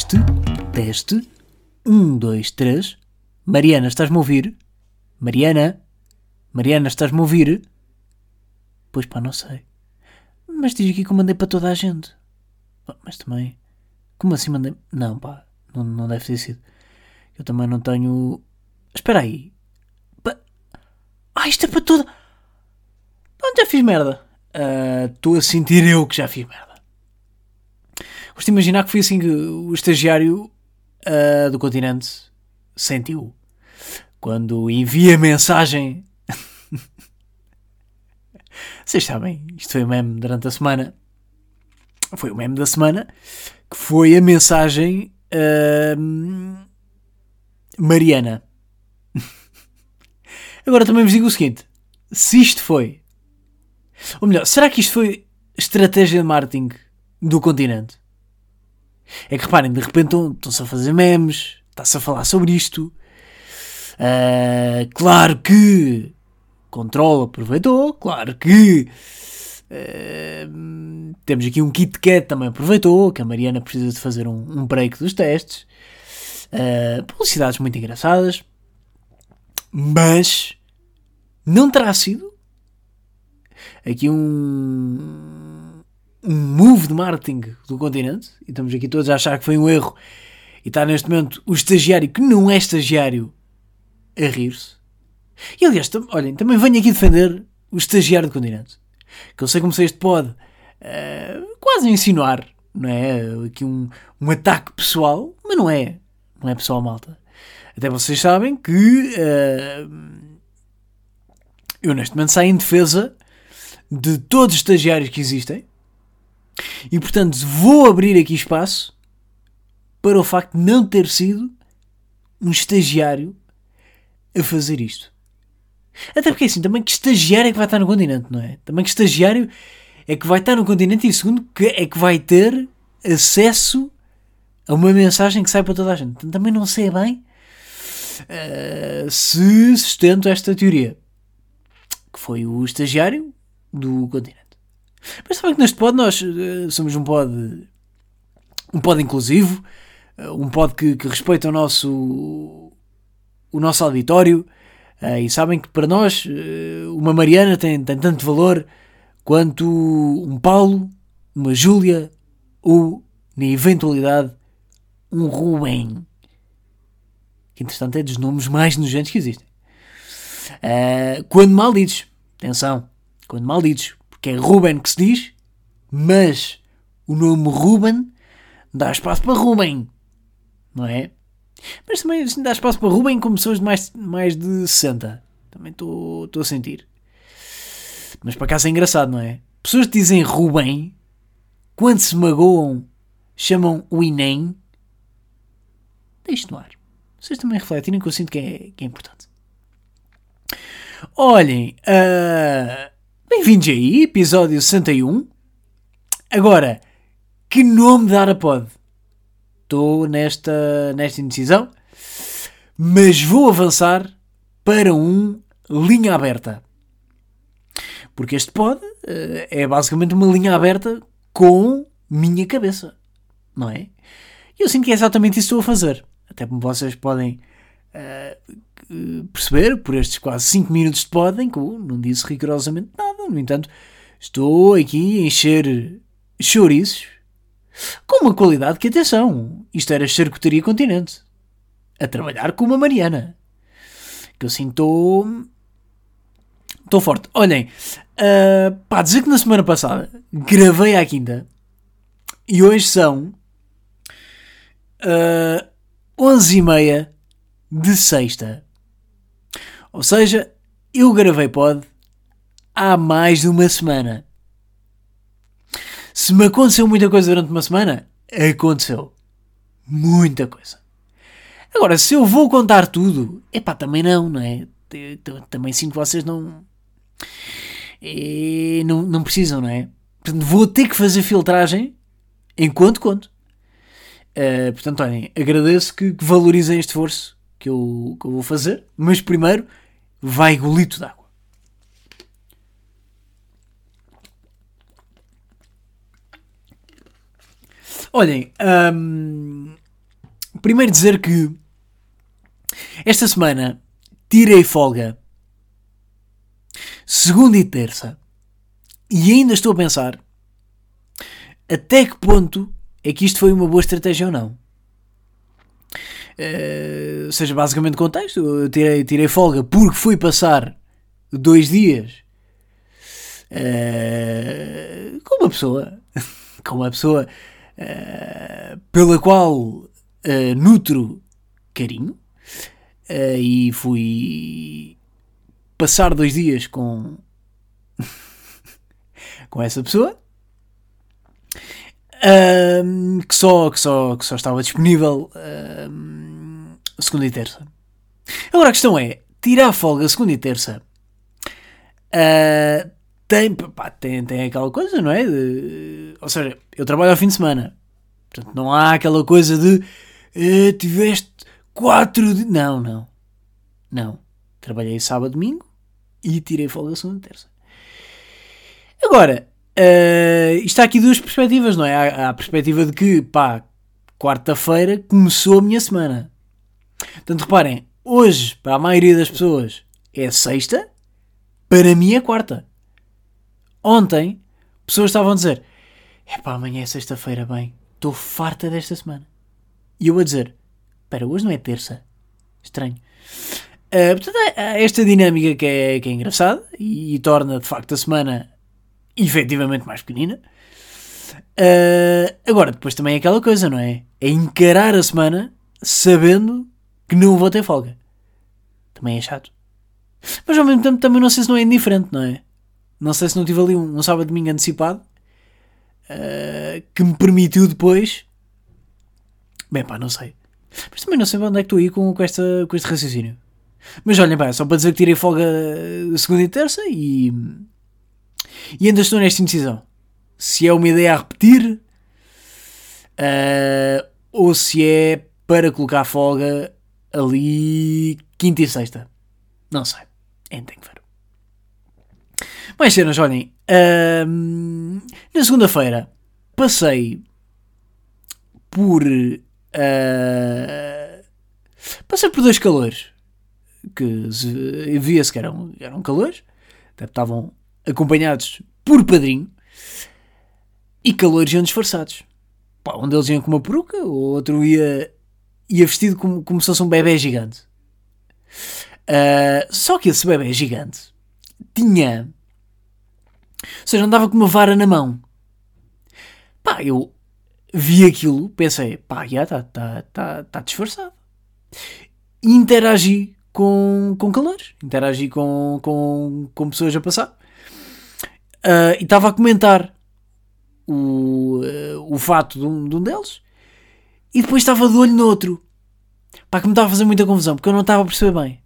Teste, teste. Um, dois, três. Mariana, estás-me a ouvir? Mariana? Mariana, estás-me a ouvir? Pois pá, não sei. Mas diz aqui que eu mandei para toda a gente. Mas também. Como assim mandei? Não, pá, não, não deve ter sido. Eu também não tenho. Espera aí. Pa... Ah, isto é para toda. Onde já fiz merda? Estou a sentir eu que já fiz merda. Gosto de imaginar que foi assim que o estagiário ah, do continente sentiu. Quando envia mensagem. Vocês sabem, isto foi o meme durante a semana. Foi o meme da semana. Que foi a mensagem. ah, Mariana. Agora também vos digo o seguinte: se isto foi. Ou melhor, será que isto foi estratégia de marketing do continente? É que reparem, de repente estão- estão-se a fazer memes, está-se a falar sobre isto. Ah, claro que Control aproveitou, claro que ah, temos aqui um Kit Kat também aproveitou, que a Mariana precisa de fazer um, um break dos testes. Ah, publicidades muito engraçadas, mas não terá sido aqui um, um move de marketing do continente, e estamos aqui todos a achar que foi um erro, e está neste momento o estagiário que não é estagiário a rir-se. E aliás, tam- olhem, também venho aqui defender o estagiário do continente, que eu sei como este pode eh, quase insinuar, não é? Aqui um, um ataque pessoal, mas não é, não é pessoal malta. Até vocês sabem que eh, eu neste momento saio em defesa de todos os estagiários que existem e portanto vou abrir aqui espaço para o facto de não ter sido um estagiário a fazer isto. Até porque assim, também que estagiário é que vai estar no continente, não é? Também que estagiário é que vai estar no continente e segundo que é que vai ter acesso a uma mensagem que sai para toda a gente. Também não sei bem eh, se sustento esta teoria que foi o estagiário do continente. Mas sabem que neste pod nós eh, somos um pod um pod inclusivo, eh, um pod que, que respeita o nosso o nosso auditório eh, e sabem que para nós uma Mariana tem, tem tanto valor quanto um Paulo, uma Júlia ou, na eventualidade, um Rubem. Que entretanto é dos nomes mais nojentos que existem. Uh, quando malditos, atenção, quando malditos, porque é Ruben que se diz, mas o nome Ruben dá espaço para Ruben, não é? Mas também assim, dá espaço para Ruben com pessoas de mais, mais de 60. Também estou a sentir. Mas para cá é engraçado, não é? Pessoas que dizem Ruben, quando se magoam, chamam o Inem. Deixe no ar. Vocês também refletirem que eu sinto que é, que é importante. Olhem, ah, bem-vindos aí, episódio 61. Agora, que nome dar a pod? Estou nesta, nesta indecisão, mas vou avançar para um linha aberta. Porque este pod eh, é basicamente uma linha aberta com minha cabeça, não é? E eu sinto que é exatamente isso que estou a fazer. Até como vocês podem eh, perceber por estes quase 5 minutos de pod em que eu não disse rigorosamente nada. No entanto, estou aqui a encher chouriços com uma qualidade que, atenção, isto era charcutaria continente. A trabalhar com uma Mariana. Que eu sinto. Estou forte. Olhem, uh, pá, dizer que na semana passada gravei à quinta e hoje são uh, 11 e meia de sexta. Ou seja, eu gravei pod há mais de uma semana. Se me aconteceu muita coisa durante uma semana, aconteceu. Muita coisa. Agora, se eu vou contar tudo, epá, também não, não é? Também sinto que vocês não. eh, não, não precisam, não é? Portanto, vou ter que fazer filtragem enquanto conto. Eh, portanto, olhem, agradeço que, que valorizem este esforço que eu, que eu vou fazer, mas primeiro vai golito de água. Olhem, hum, primeiro dizer que esta semana tirei folga segunda e terça e ainda estou a pensar até que ponto é que isto foi uma boa estratégia ou não. Uh, ou seja, basicamente contexto, eu tirei, tirei folga porque fui passar dois dias uh, com uma pessoa, com uma pessoa uh, pela qual nutro carinho e fui passar dois dias com com essa pessoa que, só, que, só, que só estava disponível segunda e terça. Agora a questão é: tirar folga segunda e terça uh, tem, pá, tem, tem aquela coisa, não é? De, ou seja, eu trabalho ao fim de semana, portanto não há aquela coisa de uh, tiveste quatro dias. Não, não, não. Trabalhei sábado, domingo e tirei folga segunda e terça. Agora, Uh, isto há aqui duas perspectivas, não é? Há, há a perspectiva de que, pá, quarta-feira começou a minha semana. Portanto, reparem, hoje, para a maioria das pessoas, é sexta, para mim é quarta. Ontem, pessoas estavam a dizer: é pá, amanhã é sexta-feira, bem, estou farta desta semana. E eu a dizer: espera, hoje não é terça. Estranho. Uh, portanto, há esta dinâmica que é, que é engraçada e, e torna de facto a semana efetivamente mais pequenina. Uh, agora, depois também é aquela coisa, não é? É encarar a semana sabendo que não vou ter folga. Também é chato. Mas ao mesmo tempo também não sei se não é indiferente, não é? Não sei se não tive ali um, um sábado domingo antecipado uh, que me permitiu depois. Bem, pá, não sei. Mas também não sei onde é que estou aí com, com, esta, com este raciocínio. Mas olhem, pá, só para dizer que tirei folga segunda e terça e e ainda estou nesta indecisão. Se é uma ideia a repetir uh, ou se é para colocar folga ali quinta e sexta. Não sei. Ainda tenho que ver. Mais cenas, olhem. Na segunda-feira passei por. Uh, passei por dois calores que via-se que eram, eram calores, estavam acompanhados por padrinho, e calores iam disfarçados. Pá, um deles ia com uma peruca, o outro ia, ia vestido como, como se fosse um bebê gigante. Uh, só que esse bebê gigante tinha. Ou seja, andava com uma vara na mão. Pá, eu vi aquilo, pensei, pá, já está tá, tá, tá disfarçado. Interagi com, com calores, interagi com, com, com pessoas a passar. Uh, e estava a comentar o, uh, o fato de um, de um deles e depois estava de olho no outro. Pá, que me estava a fazer muita confusão porque eu não estava a perceber bem.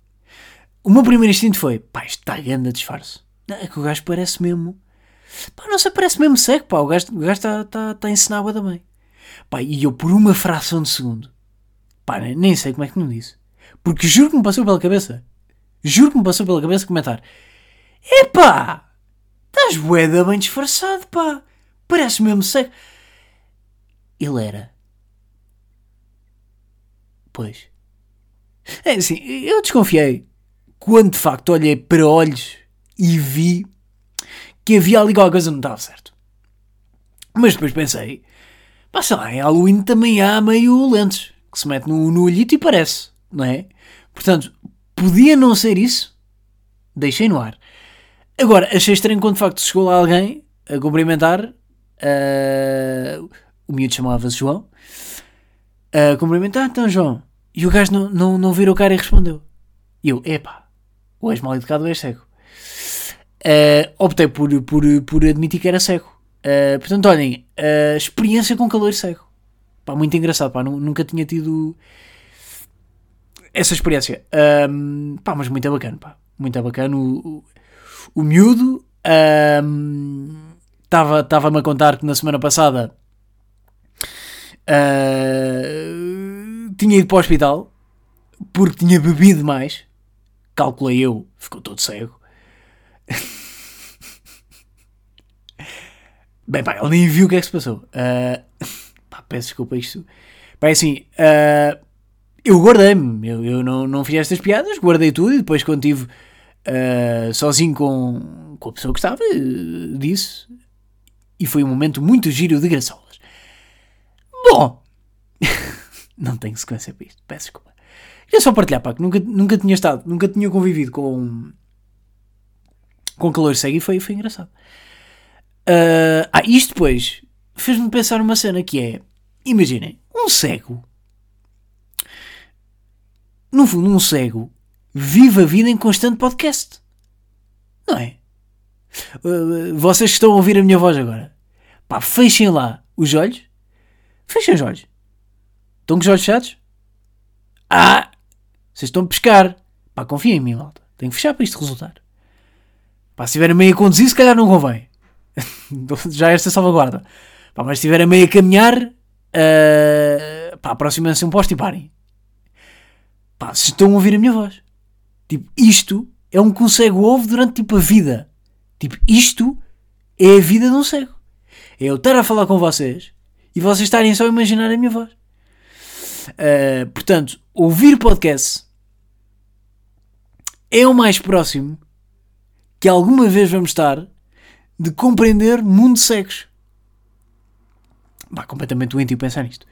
O meu primeiro instinto foi: pá, isto está grande a disfarce. Não, é que o gajo parece mesmo. Pá, não sei, parece mesmo seco, pá. O gajo, está, a ensinar a bem. Pá, e eu por uma fração de segundo, pá, nem sei como é que me disse. Porque juro que me passou pela cabeça. Juro que me passou pela cabeça comentar: epá! Estás boeda bem disfarçado, pá. Parece mesmo seco. Ele era. Pois. É assim, eu desconfiei. Quando de facto olhei para olhos e vi que havia ali alguma coisa que não estava certo. Mas depois pensei, pá, sei lá, em Halloween também há meio lentes que se mete no, no olhito e parece, não é? Portanto, podia não ser isso? Deixei no ar. Agora, achei estranho quando de facto chegou lá alguém a cumprimentar. Uh, o miúdo chamava-se João. A cumprimentar, então João. E o gajo não, não, não virou cara e respondeu. E eu, epá, ou és mal educado ou és cego. Uh, optei por, por, por admitir que era cego. Uh, portanto, olhem, uh, experiência com calor cego. Pá, muito engraçado, pá, nunca tinha tido essa experiência. Um, pá, mas muito bacana, pá. Muito bacana. O, o miúdo estava-me a contar que na semana passada uh, tinha ido para o hospital porque tinha bebido mais. Calculei eu, ficou todo cego. Bem, pá, ele nem viu o que é que se passou. Uh, pá, peço desculpa isto. Pá, assim, uh, eu guardei-me, eu, eu não, não fiz estas piadas, guardei tudo e depois quando estive uh, sozinho com, com a pessoa que estava, disse. E foi um momento muito giro de graçolas. Bom, não tenho sequência para isto, peço desculpa. Queria só partilhar, pá, que nunca, nunca tinha estado, nunca tinha convivido com, com calor cego e foi, foi engraçado. Uh, ah, isto depois fez-me pensar numa cena que é, imaginem, um cego no fundo, um cego vive a vida em constante podcast. Não é? Uh, vocês que estão a ouvir a minha voz agora, pá, fechem lá os olhos. Fechem os olhos. Estão com os olhos fechados? Ah! Vocês estão a pescar. Pá, confiem em mim, malta. Tenho que fechar para isto resultar. Pá, se estiverem meio a conduzir, se calhar não convém. Já esta salvaguarda. Pá, mas se estiverem meio a caminhar, uh, pá, aproximem-se um posto e parem. Pá, se estão a ouvir a minha voz. Tipo, isto é um que um cego ouve durante tipo a vida. Tipo, isto é a vida de um cego. É eu estar a falar com vocês e vocês estarem só a imaginar a minha voz. Uh, portanto, ouvir podcast é o mais próximo que alguma vez vamos estar de compreender mundo cegos. Bah, completamente doentio pensar nisto.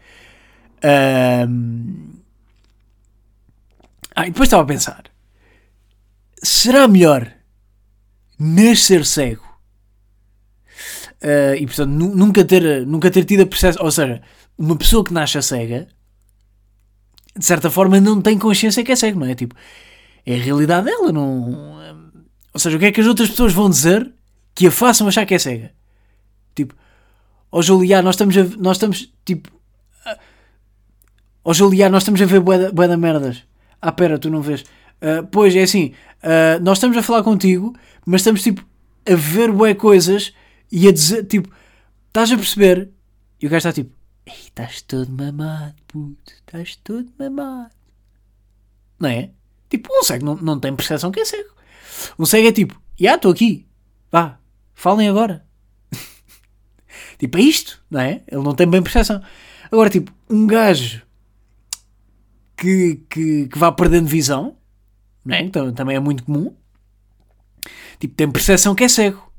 Uh, ah, e depois estava a pensar: será melhor nascer cego? Uh, e portanto nunca ter, nunca ter tido a percepção, ou seja, uma pessoa que nasce cega de certa forma não tem consciência que é cego, não é? Tipo, é a realidade dela, não. Ou seja, o que é que as outras pessoas vão dizer que a façam achar que é cega? Tipo, ó oh, Juliá, nós estamos a, nós estamos tipo, ó oh, Juliá, nós estamos a ver bué da merdas. Ah, pera, tu não vês. Uh, pois é assim, uh, nós estamos a falar contigo, mas estamos tipo a ver bué coisas e a dizer, tipo, estás a perceber? E o gajo está tipo, ei, estás todo mamado, puto, estás todo mamado. Não é? Tipo, um cego não, não tem percepção que é cego. Um cego é tipo, já yeah, estou aqui, vá, falem agora. tipo, é isto, não é? Ele não tem bem percepção. Agora, tipo, um gajo que, que, que vá perdendo visão, não é? então, também é muito comum. Tipo, tem percepção que é cego.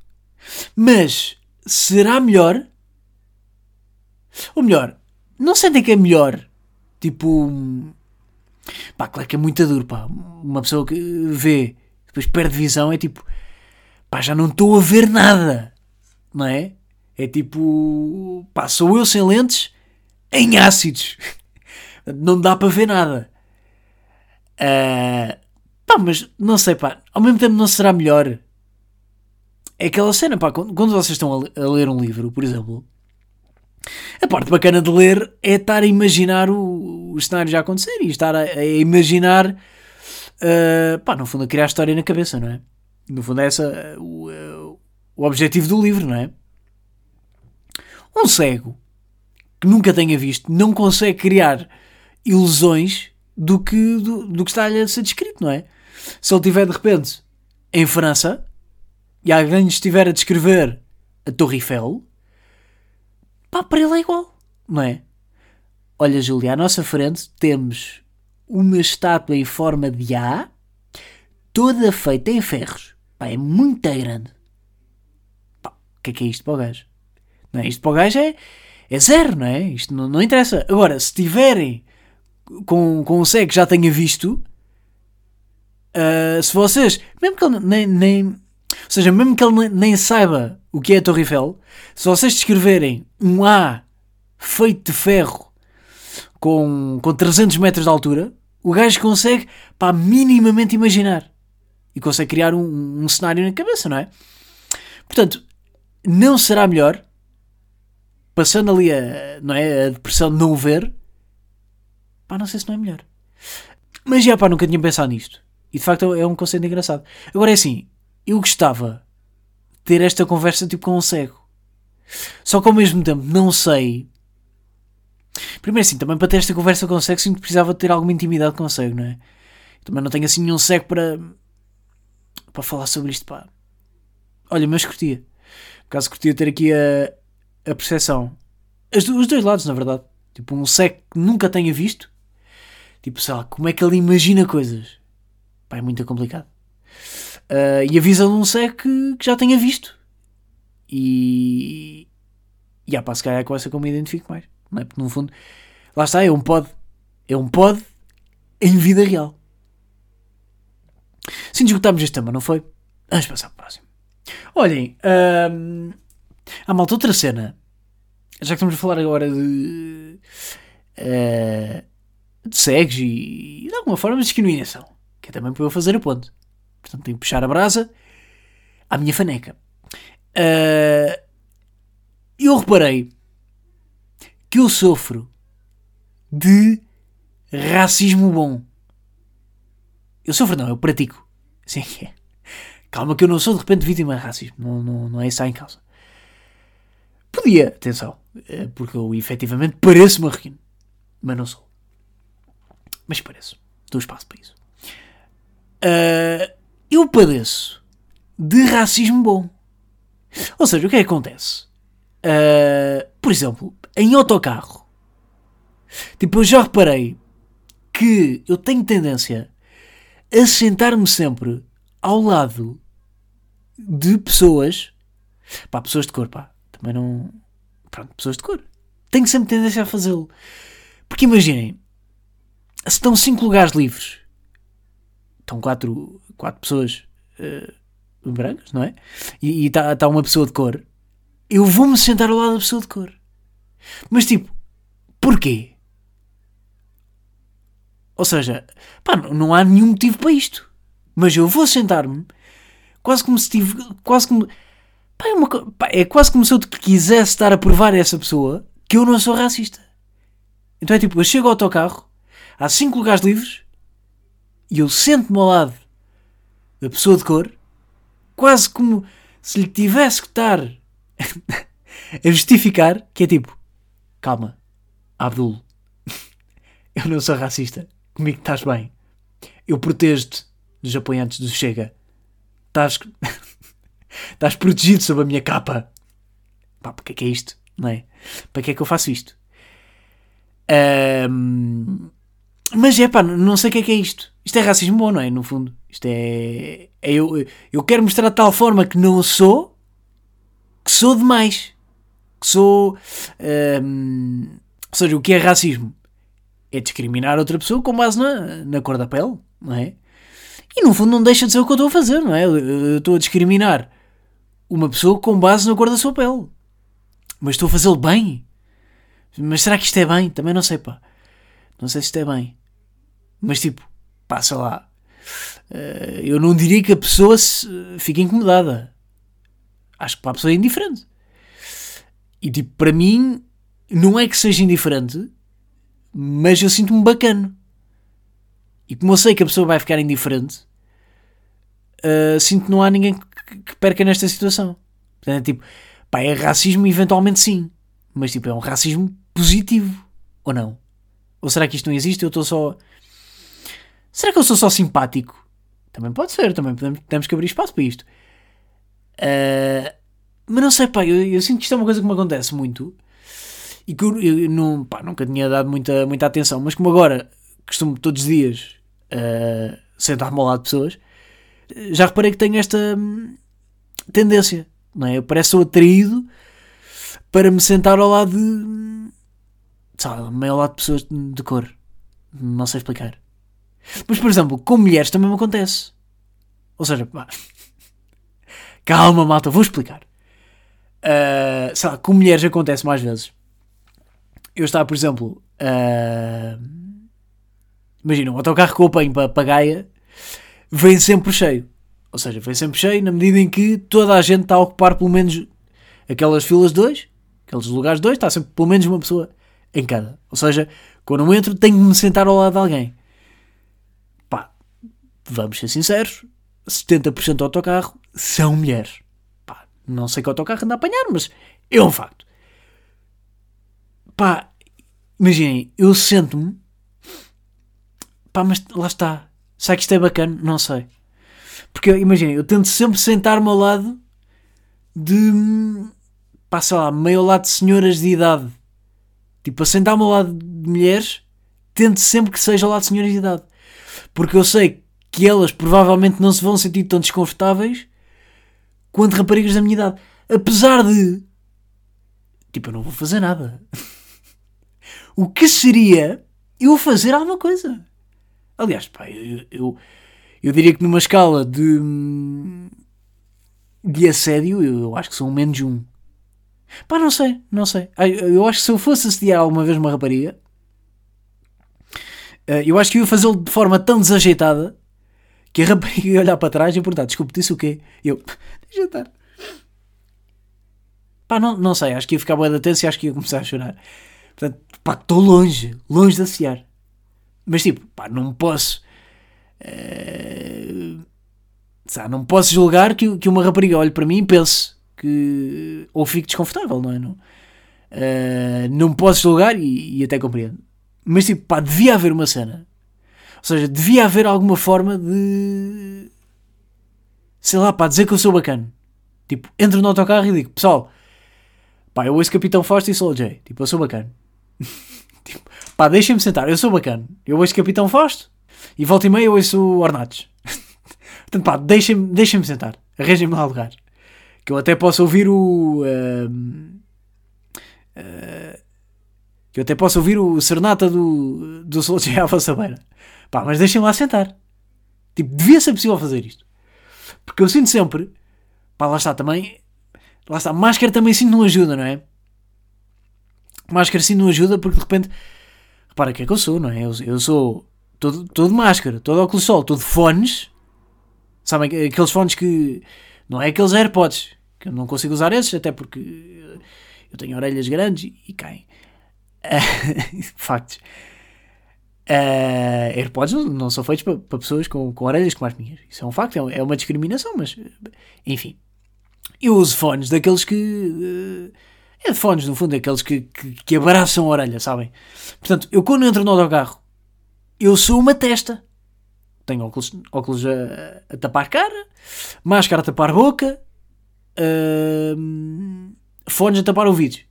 Mas será melhor? Ou melhor, não sentem que é melhor? Tipo, pá, claro que é muito duro, pá. Uma pessoa que vê, depois perde visão, é tipo, pá, já não estou a ver nada, não é? É tipo, pá, sou eu sem lentes em ácidos. não dá para ver nada. Uh, pá, mas não sei, pá, ao mesmo tempo não será melhor. É aquela cena, pá, quando, quando vocês estão a, a, ler um livro, por exemplo, a parte bacana de ler é estar a imaginar o, o cenário já acontecer e estar a, a imaginar, uh, pá, no fundo, a criar a história na cabeça, não é? No fundo, é essa o, o objetivo do livro, não é? Um cego que nunca tenha visto não consegue criar ilusões do que, do, do que está a ser descrito, não é? Se ele estiver de repente em França e alguém estiver a descrever a Torre Eiffel, pá, para ele é igual, não é? Olha, Júlia, à nossa frente temos uma estátua em forma de A, toda feita em ferros. Pá, é muito grande. Pá, o que é que é isto para o gajo? Não é? Isto para o gajo é, é zero, não é? Isto não, não interessa. Agora, se tiverem com, com um cego que já tenha visto, uh, se vocês, mesmo que ele nem, nem, ou seja, mesmo que ele nem, saiba o que é a Torre Eiffel, se vocês descreverem um A feito de ferro com, com 300 metros de altura, o gajo consegue, pá, minimamente imaginar. E consegue criar um, um cenário na cabeça, não é? Portanto, não será melhor, passando ali a, não é, a depressão de não ver, Pá, não sei se não é melhor. Mas já, pá, nunca tinha pensado nisto. E de facto é um conceito engraçado. Agora é assim, eu gostava de ter esta conversa tipo com um cego. Só que ao mesmo tempo não sei. Primeiro assim, também para ter esta conversa com um cego sinto que precisava ter alguma intimidade com o cego, não é? Também não tenho assim nenhum cego para. para falar sobre isto, pá. Olha, mas curtia. Por acaso curtia ter aqui a, a percepção. As, os dois lados, na verdade. Tipo, um cego que nunca tenha visto Tipo, sei lá, como é que ele imagina coisas? Pá, é muito complicado. Uh, e avisa um Sé que, que já tenha visto. E. E há pá, se calhar é com essa que eu me identifico mais. Não é? Porque no fundo, lá está, é um pod. É um pod em vida real. Sim, esgotámos este tema, não foi? Vamos passar para o próximo. Olhem, hum, há malta outra cena. Já que estamos a falar agora de. Uh, de cegs e, de alguma forma de discriminação. Que é também para eu fazer a ponte. Portanto, tenho que puxar a brasa à minha faneca. Uh, eu reparei que eu sofro de racismo bom. Eu sofro, não, eu pratico. Sim, é. Calma, que eu não sou de repente vítima de racismo. Não, não, não é isso em causa. Podia, atenção, eh, porque eu efetivamente pareço marroquino. Mas não sou. Mas pareço. Dou espaço para isso. Uh, eu padeço de racismo bom. Ou seja, o que é que acontece? Uh, por exemplo, em autocarro. Tipo, eu já reparei que eu tenho tendência a sentar-me sempre ao lado de pessoas. Pá, pessoas de cor, pá. Também não. Pronto, pessoas de cor. Tenho sempre tendência a fazê-lo. Porque imaginem, se estão 5 lugares livres, estão 4 quatro, pessoas uh, brancas, não é? E está tá uma pessoa de cor, eu vou-me sentar ao lado da pessoa de cor. Mas tipo, porquê? Ou seja, pá, não há nenhum motivo para isto. Mas eu vou sentar-me quase como se tive. Quase como. Pá, é, uma, pá, é quase como se eu quisesse estar a provar a essa pessoa que eu não sou racista. Então é tipo, eu chego ao autocarro, há cinco lugares livres e eu sento-me ao lado da pessoa de cor, quase como se lhe tivesse que estar a justificar que é tipo, calma, Abdul, eu não sou racista comigo estás bem. Eu protejo-te dos apoiantes do Chega. Estás, estás protegido sob a minha capa. Pá, porque é que é isto? Não é? Para que é que eu faço isto? Um, mas é pá, não sei o que é que é isto. Isto é racismo bom, não é? No fundo. Isto é. é eu, eu quero mostrar de tal forma que não sou, que sou demais. Que sou. Um, ou seja, o que é racismo? é discriminar outra pessoa com base na, na cor da pele, não é? E no fundo não deixa de ser o que eu estou a fazer, não é? Eu estou a discriminar uma pessoa com base na cor da sua pele. Mas estou a fazê-lo bem. Mas será que isto é bem? Também não sei, pá. Não sei se isto é bem. Mas tipo, passa lá. Eh, eu não diria que a pessoa se fique incomodada. Acho que para a pessoa é indiferente. E tipo, para mim, não é que seja indiferente, mas eu sinto-me bacana. E como eu sei que a pessoa vai ficar indiferente, uh, sinto que não há ninguém que, que perca nesta situação. Portanto, é tipo, pá, é racismo eventualmente sim, mas tipo, é um racismo positivo, ou não? Ou será que isto não existe? Eu estou só. Será que eu sou só simpático? Também pode ser, também podemos, temos que abrir espaço para isto. Uh, mas não sei, pá, eu, eu, sinto que isto é uma coisa que me acontece muito e que eu, eu não, pá, nunca tinha dado muita, muita atenção, mas como agora costumo todos os dias uh, sentar-me ao lado de pessoas, já reparei que tenho esta hum, tendência, não é? Eu parece sou atraído para me sentar ao lado de, sabe, meio ao lado de pessoas de cor. Não sei explicar. Mas, por exemplo, com mulheres também me acontece. Ou seja, pá, calma, malta, vou explicar. Uh, sei lá, com mulheres acontece mais vezes eu estava, por exemplo, uh, imagina, um autocarro que eu apanho para, para Gaia vem sempre cheio. Ou seja, vem sempre cheio na medida em que toda a gente está a ocupar pelo menos aquelas filas de dois, aqueles lugares de dois, está sempre pelo menos uma pessoa em cada. Ou seja, quando eu entro tenho de me sentar ao lado de alguém. Pá, vamos ser sinceros, 70% do autocarro são mulheres. Pá, não sei que autocarro anda a apanhar, mas é um facto. Pá, imaginem, eu sento-me. Pá, mas lá está. Será que isto é bacana? Não sei. Porque imaginem, eu tento sempre sentar-me ao lado de. Pá, sei lá, meio lado de senhoras de idade. Tipo, a sentar-me ao lado de mulheres tento sempre que seja ao lado de senhoras de idade. Porque eu sei que elas provavelmente não se vão sentir tão desconfortáveis quanto raparigas da minha idade. Apesar de. Tipo, eu não vou fazer nada. o que seria eu fazer alguma coisa? Aliás, pá, eu, eu, eu diria que numa escala de. de assédio, eu, eu acho que sou um menos um. Pá, não sei, não sei. Eu acho que se eu fosse assediar alguma vez uma rapariga, eh, eu acho que eu ia fazê-lo de forma tão desajeitada que a rapariga ia olhar para trás e perguntar: Desculpe, disse o quê? E eu, deixa estar. Pá, não, não sei, acho que ia ficar boa da tensa e acho que ia começar a chorar. Portanto, pá, estou longe, longe de assediar. Mas tipo, pá, não posso. Uh, sabe, não posso julgar que, que uma rapariga olhe para mim e pense que. ou fique desconfortável, não é? Não, uh, não posso julgar e, e até compreendo. Mas tipo, pá, devia haver uma cena. Ou seja, devia haver alguma forma de. Sei lá, pá, dizer que eu sou bacana. Tipo, entro no autocarro e digo, pessoal, pá, eu ouço Capitão Fausto e sou o Jay. Tipo, eu sou bacana. tipo, pá, deixem-me sentar, eu sou bacana. Eu ouço Capitão Fausto e volta e meia eu ouço Ornatos. Portanto, pá, deixem-me deixem sentar. Arranjem-me lá lugar. Que eu até posso ouvir o. Uh, uh, que eu até posso ouvir o Serenata do, do Soldier à vossa beira. Pá, mas deixem lá sentar. Tipo, devia ser possível fazer isto. Porque eu sinto sempre, pá, lá está também, lá está, máscara também sim não ajuda, não é? Máscara sim não ajuda porque de repente, repara o que é que eu sou, não é? Eu, eu sou todo, todo máscara, todo óculos sol, todo fones, sabem, aqueles fones que, não é aqueles AirPods, que eu não consigo usar esses, até porque eu tenho orelhas grandes e caem. Factos. Uh, AirPods não, não, são feitos para, pessoas com, com orelhas como as minhas. Isso é um facto, é, é uma discriminação, mas enfim. Eu uso fones daqueles que. Uh, é fones, no fundo, daqueles que, que, que, abraçam a orelha, sabem? Portanto, eu quando entro no autocarro, eu sou uma testa. Tenho óculos, óculos a, a tapar cara, máscara a tapar boca, uh, fones a tapar ouvidos.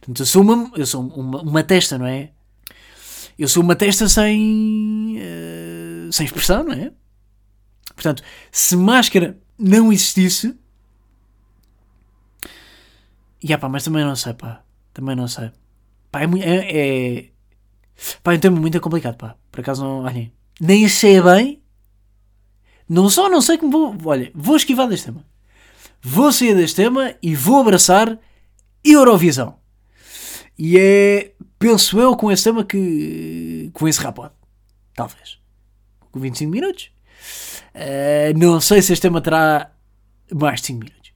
Portanto, eu sou uma, eu sou uma, uma testa, não é? Eu sou uma testa sem, uh, sem expressão, não é? Portanto, se máscara não existisse. Yeah, pá, mas também não sei, pá. Também não sei. Pá, é, é, é... Pá, é um tema muito complicado, pá. Por acaso não. Olhem. Nem achei bem. Não só não sei como vou. Olha, vou esquivar deste tema. Vou sair deste tema e vou abraçar Eurovisão. E é, penso eu, com esse tema que, com esse encerrar Talvez. Com 25 minutos. Uh, não sei se este tema terá mais de 5 minutos.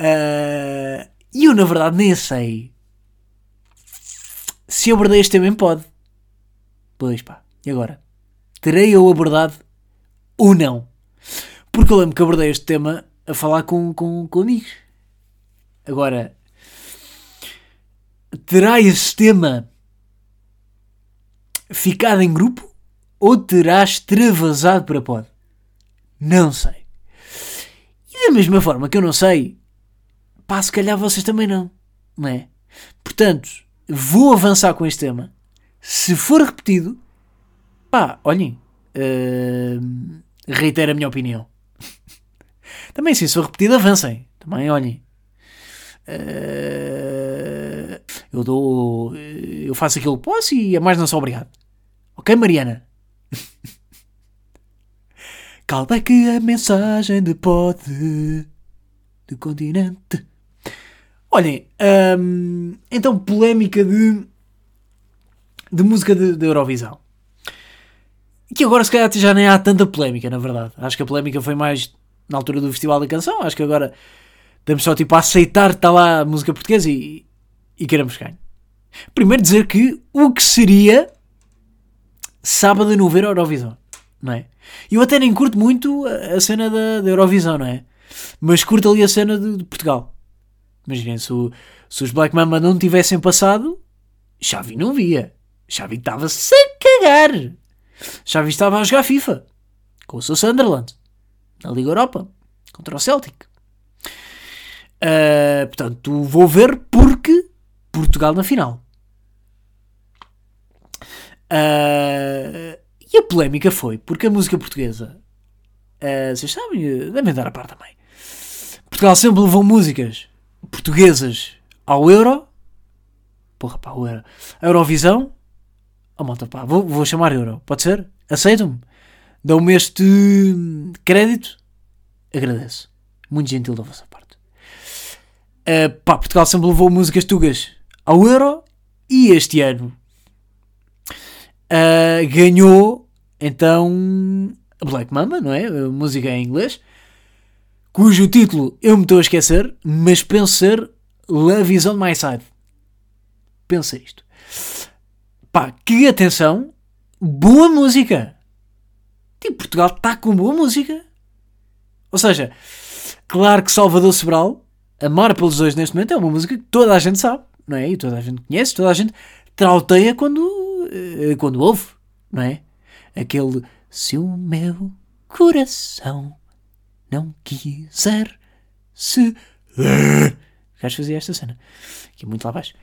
uh, e eu, na verdade, nem sei se abordei este tema em. Pois pá, e agora? Terei eu abordado ou não? Porque eu lembro que abordei este tema a falar com, com, com amigos. Agora, terá esse tema ficado em grupo ou terá extravasado para pod? Não sei. E da mesma forma que eu não sei, pá, se calhar vocês também não, não é? Portanto, vou avançar com este tema. Se for repetido, pá, olhem, uh, reitero a minha opinião. também, se for repetido, avancem. Também, olhem. Uh, eu dou. Eu faço aquilo que posso e a mais não sou obrigado. Ok, Mariana? que a mensagem de pote do continente. Olhem, hum, então polémica de, de música de, de Eurovisão. Que agora se calhar já nem há tanta polémica, na verdade. Acho que a polémica foi mais na altura do Festival da Canção. Acho que agora estamos só tipo a aceitar que está lá a música portuguesa e, e queremos ganho. Primeiro dizer que o que seria sábado não ver a Eurovisão, não é? Eu até nem curto muito a, cena da, da, Eurovisão, não é? Mas curto ali a cena de, de Portugal. Imaginem, se, o, se os Black Mamba não tivessem passado, Xavi não via. Xavi estava-se a cagar. Xavi estava a jogar FIFA com o seu Sunderland na Liga Europa contra o Celtic. Uh, portanto, vou ver porque Portugal na final. Uh, e a polémica foi porque a música portuguesa, uh, vocês sabem, devem dar a par também. Portugal sempre levou músicas portuguesas ao Euro. Porra, pá, o Euro. A Eurovisão. Oh, malta, pá, vou, vou chamar Euro. Pode ser? Aceitam-me? Dão-me este crédito? Agradeço. Muito gentil da vossa parte. Uh, pá, Portugal sempre levou músicas tugas ao Euro e este ano uh, ganhou então a Black Mamba, não é? A música em inglês, cujo título eu me estou a esquecer, mas penso ser Love is on my side. Pensa isto. Pá, que atenção, boa música. Tipo, Portugal está com boa música. Ou seja, claro que Salvador Sobral, Amar pelos dois neste momento, é uma música que toda a gente sabe, não é? E toda a gente conhece, toda a gente trauteia quando, eh, quando ouve, não é? Aquele se o meu coração não quiser se. Queres fazer esta cena? Aqui muito lá abaixo.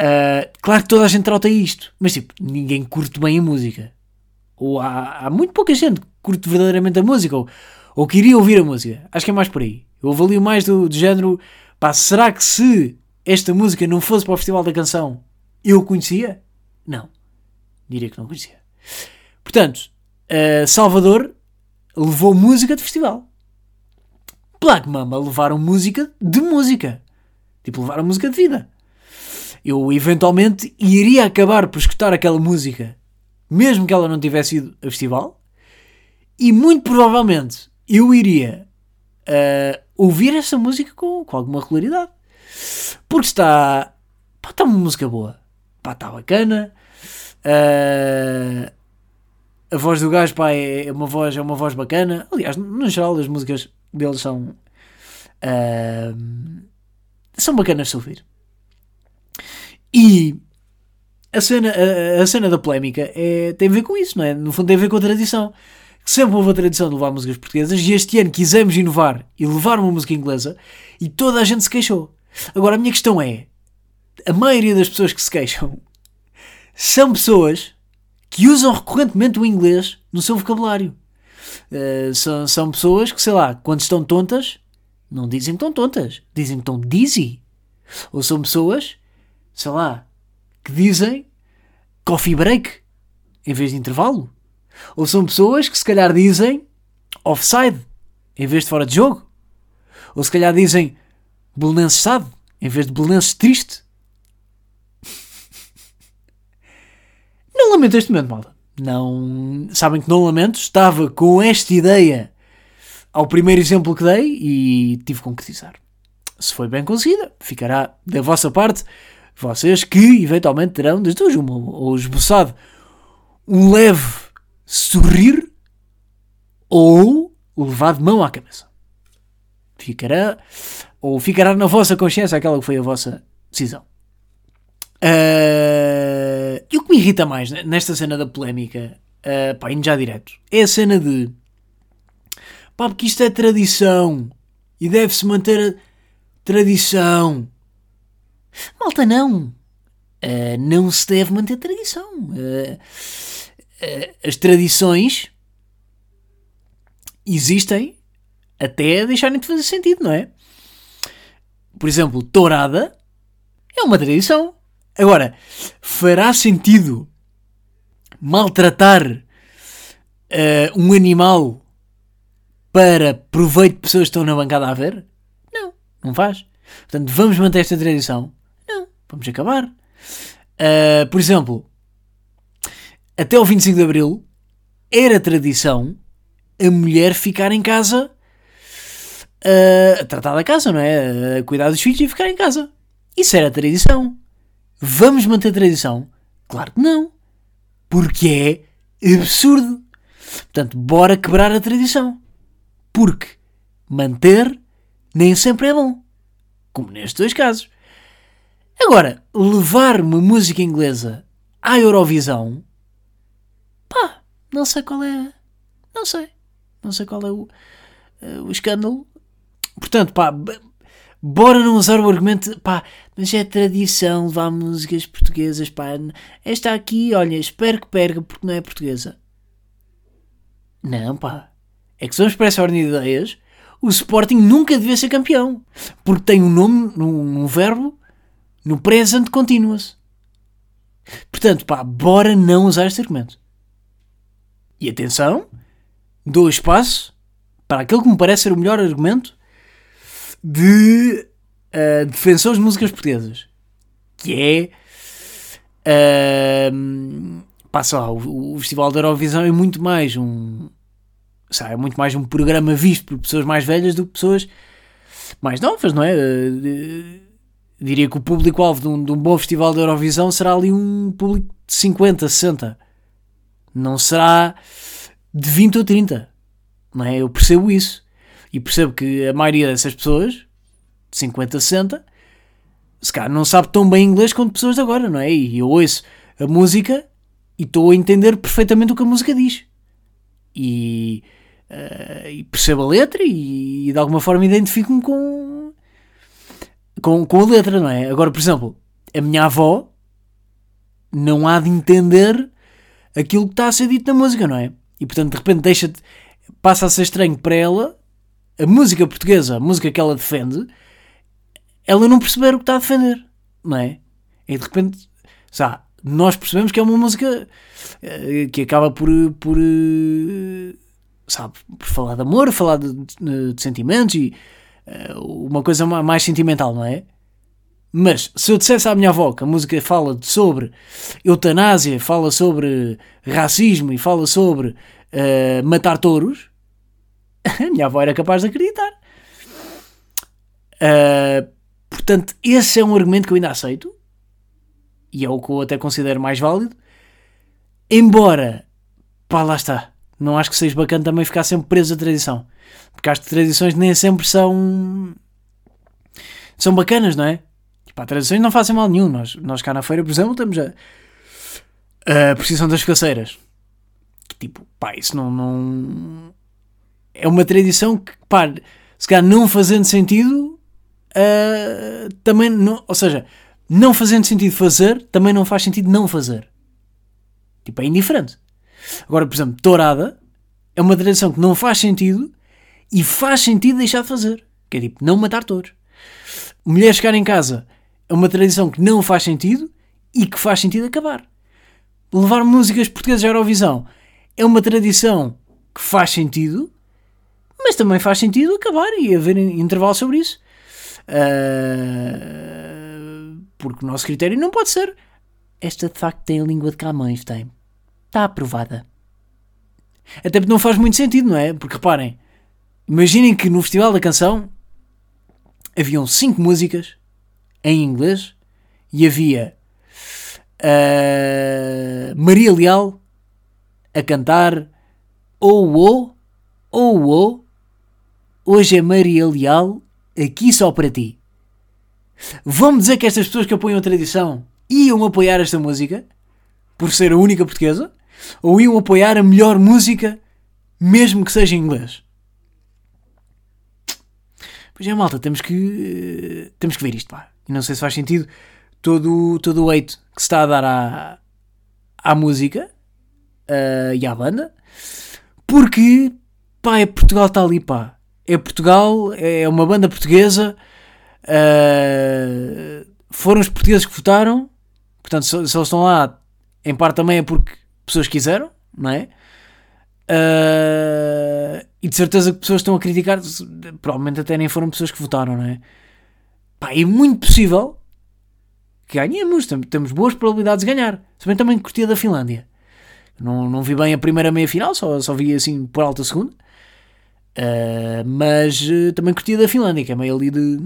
Uh, claro que toda a gente trauteia isto, mas tipo, ninguém curte bem a música ou há, há muito pouca gente que curte verdadeiramente a música, ou, ou queria ouvir a música. Acho que é mais por aí. Eu avalio mais do, do género, pá, será que se esta música não fosse para o Festival da Canção, eu conhecia? Não. Diria que não conhecia. Portanto, uh, Salvador levou música de festival. Black Mama levaram música de música. Tipo, levaram música de vida. Eu eventualmente iria acabar por escutar aquela música mesmo que ela não tivesse ido a festival, e muito provavelmente eu iria uh, ouvir essa música com, com alguma regularidade. Porque está. Pá, está uma música boa. Pá, está bacana. Uh, a voz do gajo pá, é uma voz, é uma voz bacana. Aliás, no geral, as músicas deles são. Uh, são bacanas de ouvir. E a cena, a, a, cena da polémica é, tem a ver com isso, não é? No fundo tem a ver com a tradição. Sempre houve a tradição de levar músicas portuguesas e este ano quisemos inovar e levar uma música inglesa e toda a gente se queixou. Agora a minha questão é: a maioria das pessoas que se queixam são pessoas que usam recorrentemente o inglês no seu vocabulário. Uh, são, são pessoas que, sei lá, quando estão tontas, não dizem que estão tontas, dizem que estão dizzy. Ou são pessoas, sei lá, que dizem coffee break em vez de intervalo. Ou são pessoas que se calhar dizem offside em vez de fora de jogo. Ou se calhar dizem Belenenses sad em vez de Belenenses triste. Não lamento este momento, malta. Não, sabem que não lamento. Estava com esta ideia ao primeiro exemplo que dei e tive que concretizar. Se foi bem conseguida, ficará da vossa parte vocês que eventualmente terão das duas uma, ou esboçado um leve sorrir ou levado mão à cabeça. Ficará, ou ficará na vossa consciência aquela que foi a vossa decisão. Uh, e o que me irrita mais nesta cena da polémica, uh, pá, indo já direto, é a cena de pá, porque isto é tradição e deve-se manter a tradição. Malta, não. Uh, não se deve manter tradição. Uh, uh, as tradições existem até deixarem de fazer sentido, não é? Por exemplo, tourada é uma tradição. Agora, fará sentido maltratar um animal para proveito de pessoas que estão na bancada a ver? Não, não faz. Portanto, vamos manter esta tradição Vamos acabar. Uh, por exemplo, até o 25 de Abril era tradição a mulher ficar em casa uh, a tratar da casa, não é? A cuidar dos filhos e ficar em casa. Isso era tradição. Vamos manter tradição? Claro que não. Porque é absurdo. Portanto, bora quebrar a tradição. Porque manter nem sempre é bom. Como nestes dois casos. Agora, levar uma música inglesa à Eurovisão, pá, não sei qual é. Não sei. Não sei qual é o, uh, o escândalo. Portanto, pá, bora não usar o argumento, pá, mas é tradição levar músicas portuguesas, pá. Esta aqui, olha, espero que perca porque não é portuguesa. Não, pá. É que se vamos para essa ordem de ideias, o Sporting nunca devia ser campeão. Porque tem um nome, num, verbo, no present continuous. Portanto, pá, bora não usar este argumento. E atenção, dou espaço para aquele que me parece ser o melhor argumento de uh, defensores de músicas portuguesas. Que é. Uh, passa lá, o, o, Festival da Eurovisão é muito mais um. Sabe, é muito mais um programa visto por pessoas mais velhas do que pessoas mais novas, não é? Uh, diria que o público-alvo de, um, de um bom festival da Eurovisão será ali um público de 50, 60. Não será de 20 ou 30. Não é? Eu percebo isso. E percebo que a maioria dessas pessoas, de 50, 60, se calhar não sabe tão bem inglês quanto pessoas de agora, não é? E eu ouço a música e estou a entender perfeitamente o que a música diz. E, uh, e percebo a letra e, e de alguma forma identifico-me com, com, com a letra, não é? Agora, por exemplo, a minha avó não há de entender aquilo que está a ser dito na música, não é? E portanto, de repente, deixa passa a ser estranho para ela a música portuguesa, a música que ela defende, ela não perceber o que está a defender, não é? E de repente, sabe, nós percebemos que é uma música uh, que acaba por, por uh, sabe, por falar de amor, falar de, de, de sentimentos e uma coisa mais sentimental, não é? Mas se eu dissesse à minha avó que a música fala sobre eutanásia, fala sobre racismo e fala sobre uh, matar touros, a minha avó era capaz de acreditar. Uh, portanto, esse é um argumento que eu ainda aceito e é o que eu até considero mais válido. Embora, pá, lá está. Não acho que seja bacana também ficar sempre preso à tradição. Porque as tradições nem sempre são. são bacanas, não é? Tipo, tradições não fazem mal nenhum. Nós, nós cá na feira, por exemplo, temos a, a precisão das caceiras. Que tipo, pá, isso não, não. É uma tradição que, pá, se calhar não fazendo sentido, uh, também não. Ou seja, não fazendo sentido fazer, também não faz sentido não fazer. Tipo, é indiferente. Agora, por exemplo, tourada é uma tradição que não faz sentido e faz sentido deixar de fazer. Que é tipo, não matar touros. Mulher chegar em casa é uma tradição que não faz sentido e que faz sentido acabar. Levar músicas portuguesas à Eurovisão é uma tradição que faz sentido, mas também faz sentido acabar e haver intervalo sobre isso. Uh, porque o nosso critério não pode ser. Esta de facto tem a língua de Camões, tem. Está aprovada. Até porque não faz muito sentido, não é? Porque reparem, imaginem que no Festival da Canção haviam cinco músicas em inglês e havia uh, Maria Leal a cantar Oh oh, oh oh, hoje é Maria Leal aqui só para ti. Vão-me dizer que estas pessoas que apoiam a tradição iam apoiar esta música por ser a única portuguesa? Ou iam apoiar a melhor música mesmo que seja em inglês? Pois é, malta, temos que, uh, temos que ver isto, pá. Não sei se faz sentido todo, todo o hate que se está a dar à, à música uh, e à banda, porque pá, é Portugal está ali, pá. É Portugal, é uma banda portuguesa. Uh, foram os portugueses que votaram, portanto, se, se, eles estão lá, em parte também é porque pessoas quiseram, não é? Uh, e de certeza que pessoas estão a criticar, provavelmente até nem foram pessoas que votaram, não é? Pá, é muito possível que ganhemos, temos boas probabilidades de ganhar. Bem também curtia da Finlândia. Não, não vi bem a primeira meia final, só, só vi assim por alta segunda. Uh, mas uh, também curtia da Finlândia, que é meio ali de.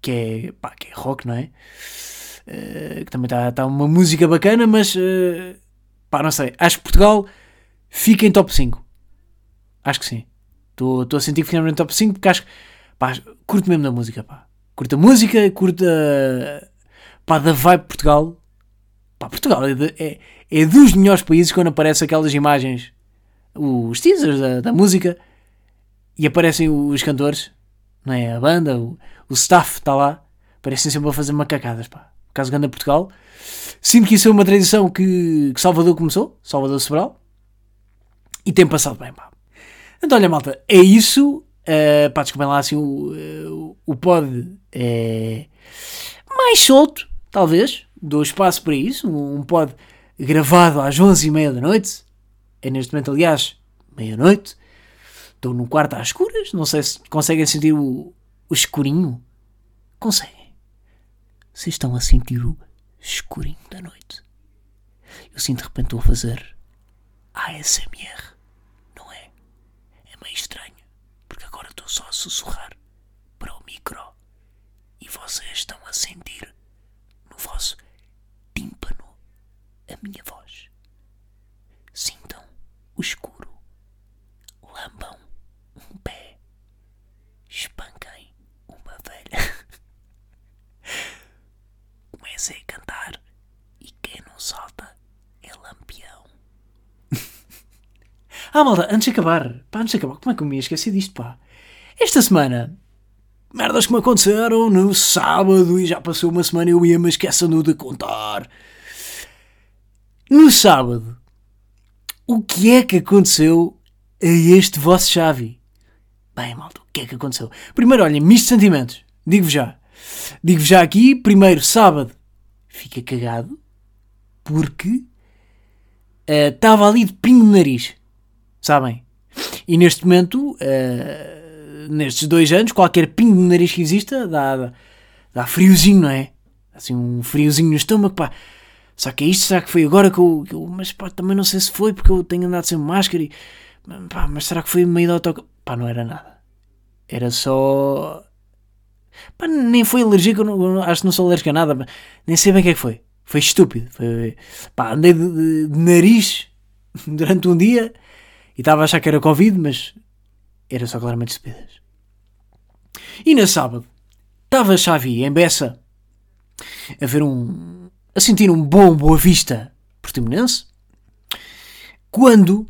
que é. pá, que é rock, não é? Uh, que também está tá uma música bacana, mas. Pá, não sei. Acho que Portugal fica em top 5. Acho que sim. Estou a sentir que finalmente top 5 porque acho que. pá, curto mesmo da música, pá curta música, curta pá, da vibe Portugal. Pá, Portugal é, é, é, dos melhores países quando aparecem aquelas imagens, os teasers da, da música e aparecem os cantores não é? A banda, o, o staff está lá, parecem sempre a fazer macacadas, pá. Caso Ganda Portugal. Sinto que isso é uma tradição que, que Salvador começou, Salvador Sobral, e tem passado bem, pá. Então, olha, malta, é isso. Uh, pá, desculpem lá assim, o, uh, o pod é mais solto, talvez. Dou espaço para isso. Um pod gravado às 11h30 da noite. É neste momento, aliás, meia-noite. Estou num quarto às escuras. Não sei se conseguem sentir o, o escurinho. Conseguem. Vocês estão a sentir o escurinho da noite. Eu sinto de repente estou a fazer ASMR meio estranho, porque agora estou só a sussurrar para o micro e vocês estão a sentir no vosso tímpano a minha voz. Sintam o escuro, lambam um pé, espanquem uma velha. A cantar e quem não salta é lampião. Ah, malta, antes de acabar, pá, antes de acabar, como é que eu me ia esquecer disto, pá? Esta semana, merdas que me aconteceram no sábado e já passou uma semana e eu ia-me esquecendo de contar. No sábado, o que é que aconteceu a este vosso chave? Bem, malta, o que é que aconteceu? Primeiro, olhem, misto de sentimentos. Digo-vos já. Digo-vos já aqui, primeiro, sábado, fica cagado, porque estava uh, ali de pingo no nariz. Sabem? E neste momento, uh, nestes dois anos, qualquer pingo no nariz que exista dá, dá, dá friozinho, não é? Assim, um friozinho no estômago, pá. Será que é isto? Será que foi agora que eu, que eu, Mas pá, também não sei se foi porque eu tenho andado sem máscara e. Pá, mas será que foi meio de autocarro? Pá, não era nada. Era só. Pá, nem foi alérgico, não, acho que não sou alérgico a nada, nem sei bem o que é que foi. Foi estúpido. Foi, pá, andei de, de, de nariz durante um dia e estava a achar que era Covid, mas era só claramente estupidez. E na sábado, estava Xavi em Bessa a ver um. a sentir um bom Boa Vista portimonense, quando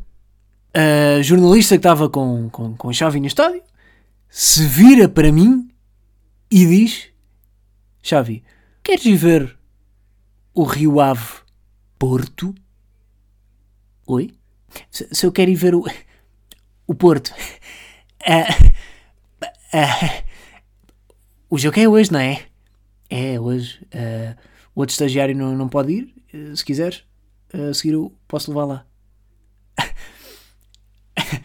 a jornalista que estava com, com, com Xavi no estádio se vira para mim e diz: Xavi, queres ir ver o Rio Ave Porto? Oi? Se, se eu quero ir ver o, o Porto. Uh, uh, o jogo é hoje, não é? É hoje. Uh, o outro estagiário não, não pode ir. se quiseres, a seguir eu posso levar lá.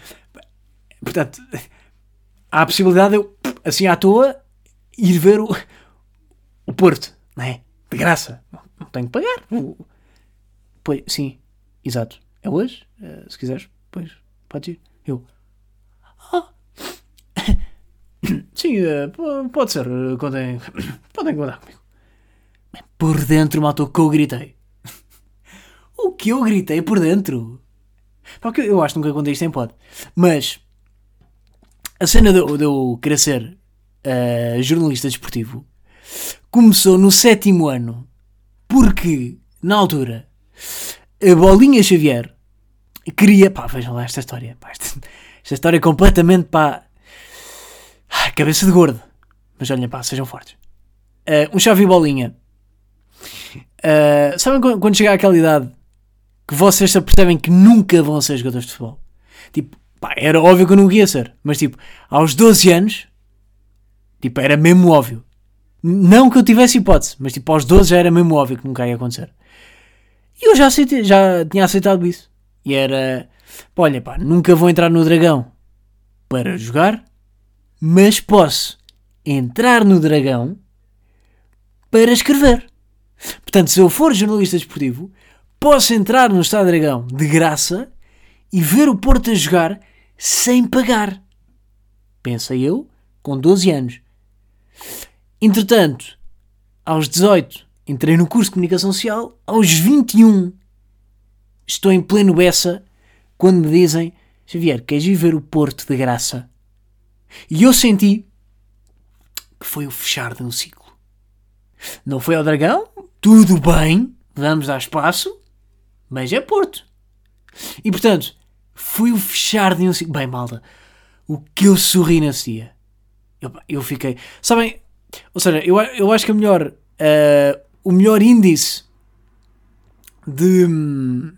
Portanto, há a possibilidade de eu, assim à toa, ir ver o, o Porto, não é? De graça. Não, tenho que pagar. Pois, sim, exato. É hoje? Uh, se quiseres, pois, pode ir. Eu. Ah. Sim, uh, pode ser. Contem, podem contar comigo. Por dentro, matou que eu gritei. o que eu gritei por dentro? Porque eu acho que nunca contei isto em pod. Mas a cena de, de eu ser uh, jornalista desportivo começou no sétimo ano. Porque, na altura, a Bolinha Xavier queria. Pá, vejam lá esta história. Pá, esta, esta, história é completamente pá. Cabeça de gordo. Mas olhem, pá, sejam fortes. Uh, um Xavi Bolinha. Uh, sabem quando, quando chegar àquela idade que vocês se que nunca vão ser jogadores de futebol? Tipo, pá, era óbvio que eu não ia ser. Mas tipo, aos 12 anos, tipo, era mesmo óbvio. Não que eu tivesse hipótese, mas tipo, aos 12 já era mesmo óbvio que nunca ia acontecer. E eu já, aceitei, já tinha aceitado isso. E era, pá, olha pá, nunca vou entrar no Dragão para jogar, mas posso entrar no Dragão para escrever. Portanto, se eu for jornalista desportivo, posso entrar no Estado Dragão de graça e ver o Porto a jogar sem pagar. Pensei eu, com 12 anos. Entretanto, aos 18, entrei no curso de comunicação social, aos 21 estou em pleno Bessa quando me dizem Xavier, queres ir ver o Porto de graça? E eu senti que foi o fechar de um ciclo. Não foi ao Dragão, tudo bem, vamos dar espaço, mas é Porto. E portanto, foi o fechar de um ciclo. Bem, malta, o que eu sorri nesse dia. Eu, eu fiquei. Sabem, ou seja, eu, eu acho que a melhor, uh, o melhor índice de. Um,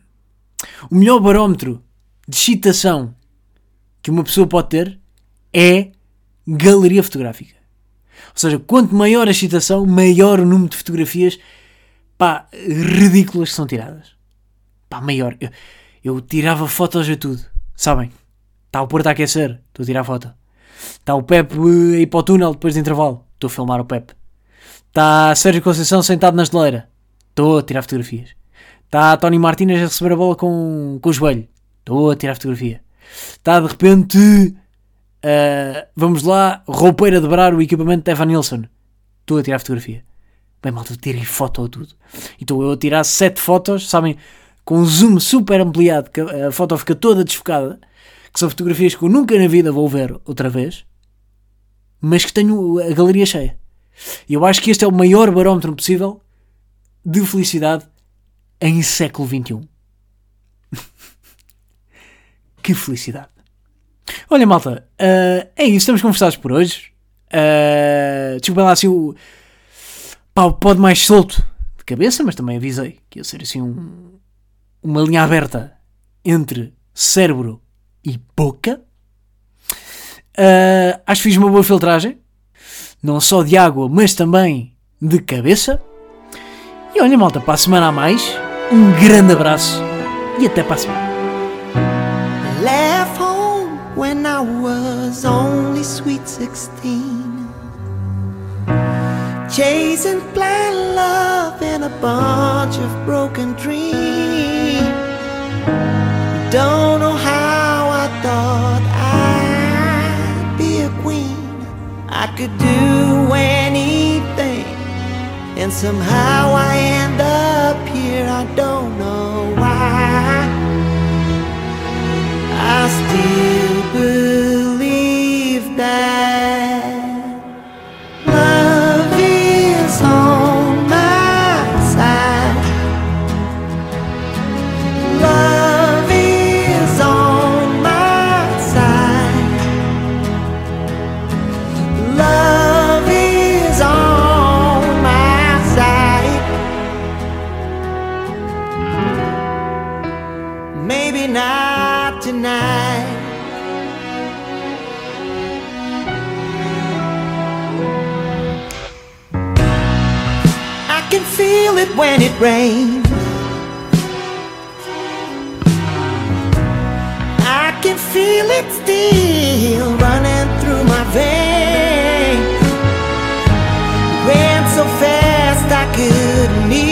o melhor barómetro de excitação que uma pessoa pode ter é galeria fotográfica. Ou seja, quanto maior a excitação, maior o número de fotografias pá, ridículas que são tiradas. Pá, maior. Eu, eu tirava fotos a tudo, sabem? Está o Porto a aquecer, estou a tirar foto. Está o Pep a ir para o túnel depois do intervalo, estou a filmar o Pep. Está Sérgio Conceição sentado na geleira, estou a tirar fotografias. Está Tony Martínez a receber a bola com, com o joelho, estou a tirar fotografia. Está de repente, uh, vamos lá, roupeiro a dobrar o equipamento de Evan Nilsson, estou a tirar fotografia. Bem, malta, tirei foto a tudo. E estou eu a tirar sete fotos, sabem, com um zoom super ampliado, que a foto fica toda desfocada, que são fotografias que eu nunca na vida vou ver outra vez, mas que tenho a galeria cheia. E eu acho que este é o maior barómetro possível de felicidade em século XXI. que felicidade. Olha, malta, uh, é isso, estamos conversados por hoje. Uh, desculpa lá assim o pá, pode mais solto de cabeça, mas também avisei que ia ser assim um, uma linha aberta entre cérebro e boca. Uh, acho que fiz uma boa filtragem, não só de água, mas também de cabeça. E olha, malta, para a semana a mais, um grande abraço e até para a semana. Left home when I was only sweet 16 Chasing blind love and a bunch of broken dreams. Don't know how could do anything, and somehow I end up here. I don't know why. I still when it rains. I can feel it still running through my veins. Ran so fast I couldn't even